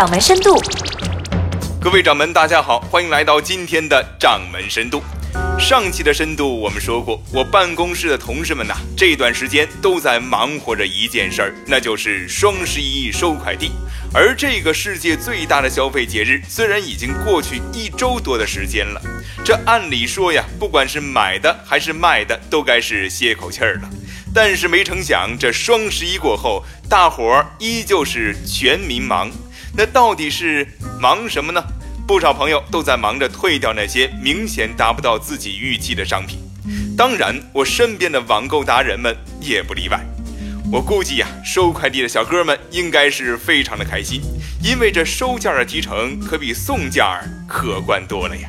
掌门深度。各位掌门，大家好，欢迎来到今天的掌门深度。上期的深度我们说过，我办公室的同事们呐，这段时间都在忙活着一件事儿，那就是双十一收快递。而这个世界最大的消费节日，虽然已经过去一周多的时间了，这按理说呀，不管是买的还是卖的，都该是歇口气儿了。但是没成想，这双十一过后，大伙儿依旧是全民忙。那到底是忙什么呢？不少朋友都在忙着退掉那些明显达不到自己预期的商品。当然，我身边的网购达人们也不例外。我估计呀，收快递的小哥们应该是非常的开心，因为这收件的提成可比送件可观多了呀。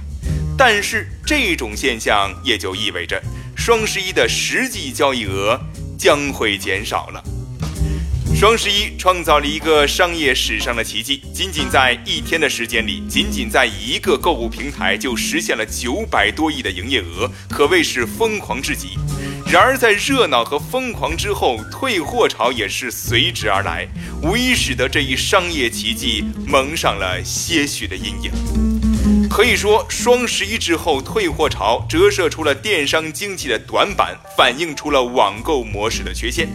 但是这种现象也就意味着。双十一的实际交易额将会减少了。双十一创造了一个商业史上的奇迹，仅仅在一天的时间里，仅仅在一个购物平台就实现了九百多亿的营业额，可谓是疯狂至极。然而，在热闹和疯狂之后，退货潮也是随之而来，无疑使得这一商业奇迹蒙上了些许的阴影。可以说，双十一之后退货潮折射出了电商经济的短板，反映出了网购模式的缺陷。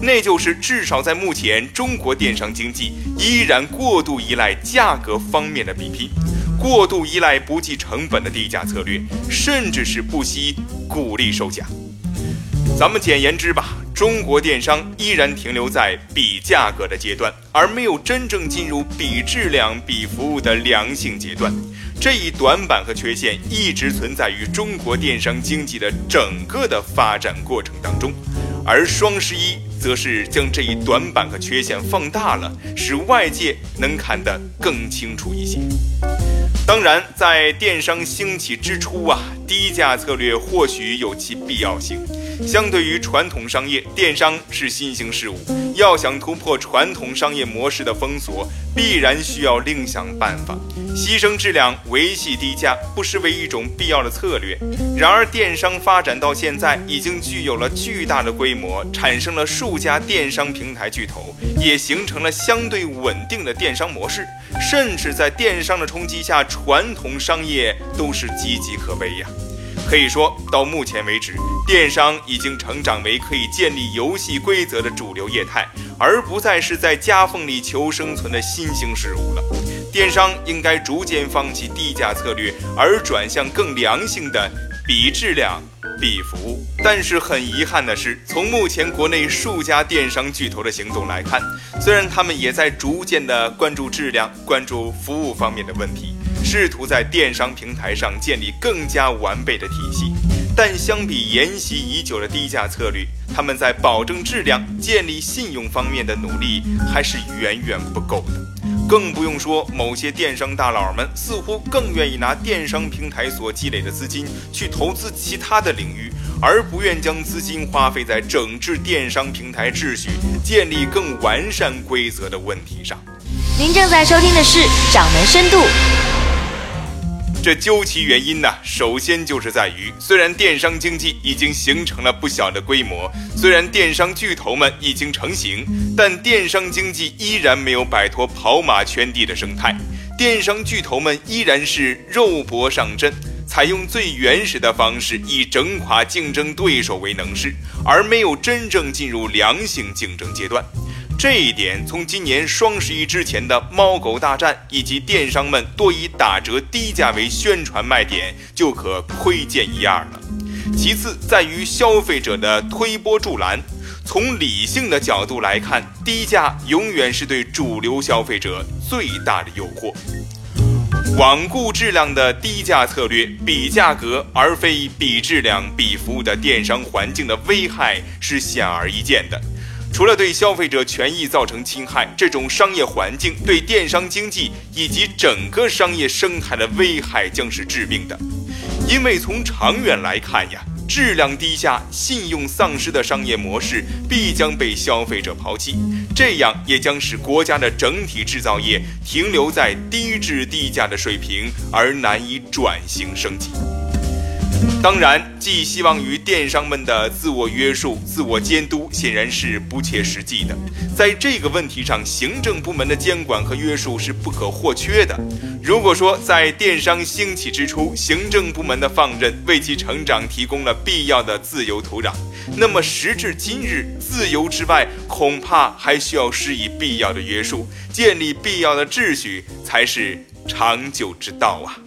那就是至少在目前，中国电商经济依然过度依赖价格方面的比拼，过度依赖不计成本的低价策略，甚至是不惜鼓励售假。咱们简言之吧，中国电商依然停留在比价格的阶段，而没有真正进入比质量、比服务的良性阶段。这一短板和缺陷一直存在于中国电商经济的整个的发展过程当中，而双十一则是将这一短板和缺陷放大了，使外界能看得更清楚一些。当然，在电商兴起之初啊，低价策略或许有其必要性。相对于传统商业，电商是新兴事物，要想突破传统商业模式的封锁，必然需要另想办法。牺牲质量维系低价，不失为一种必要的策略。然而，电商发展到现在，已经具有了巨大的规模，产生了数家电商平台巨头，也形成了相对稳定的电商模式。甚至在电商的冲击下，传统商业都是岌岌可危呀。可以说，到目前为止，电商已经成长为可以建立游戏规则的主流业态，而不再是在夹缝里求生存的新兴事物了。电商应该逐渐放弃低价策略，而转向更良性的比质量、比服务。但是很遗憾的是，从目前国内数家电商巨头的行动来看，虽然他们也在逐渐的关注质量、关注服务方面的问题，试图在电商平台上建立更加完备的体系，但相比沿袭已久的低价策略，他们在保证质量、建立信用方面的努力还是远远不够的。更不用说，某些电商大佬们似乎更愿意拿电商平台所积累的资金去投资其他的领域，而不愿将资金花费在整治电商平台秩序、建立更完善规则的问题上。您正在收听的是《掌门深度》。这究其原因呢，首先就是在于，虽然电商经济已经形成了不小的规模，虽然电商巨头们已经成型，但电商经济依然没有摆脱跑马圈地的生态。电商巨头们依然是肉搏上阵，采用最原始的方式，以整垮竞争对手为能事，而没有真正进入良性竞争阶段。这一点从今年双十一之前的猫狗大战，以及电商们多以打折低价为宣传卖点，就可窥见一二了。其次在于消费者的推波助澜。从理性的角度来看，低价永远是对主流消费者最大的诱惑。罔顾质量的低价策略，比价格而非比质量、比服务的电商环境的危害是显而易见的。除了对消费者权益造成侵害，这种商业环境对电商经济以及整个商业生态的危害将是致命的。因为从长远来看呀，质量低下、信用丧失的商业模式必将被消费者抛弃，这样也将使国家的整体制造业停留在低质低价的水平，而难以转型升级。当然，寄希望于电商们的自我约束、自我监督，显然是不切实际的。在这个问题上，行政部门的监管和约束是不可或缺的。如果说在电商兴起之初，行政部门的放任为其成长提供了必要的自由土壤，那么时至今日，自由之外，恐怕还需要施以必要的约束，建立必要的秩序，才是长久之道啊。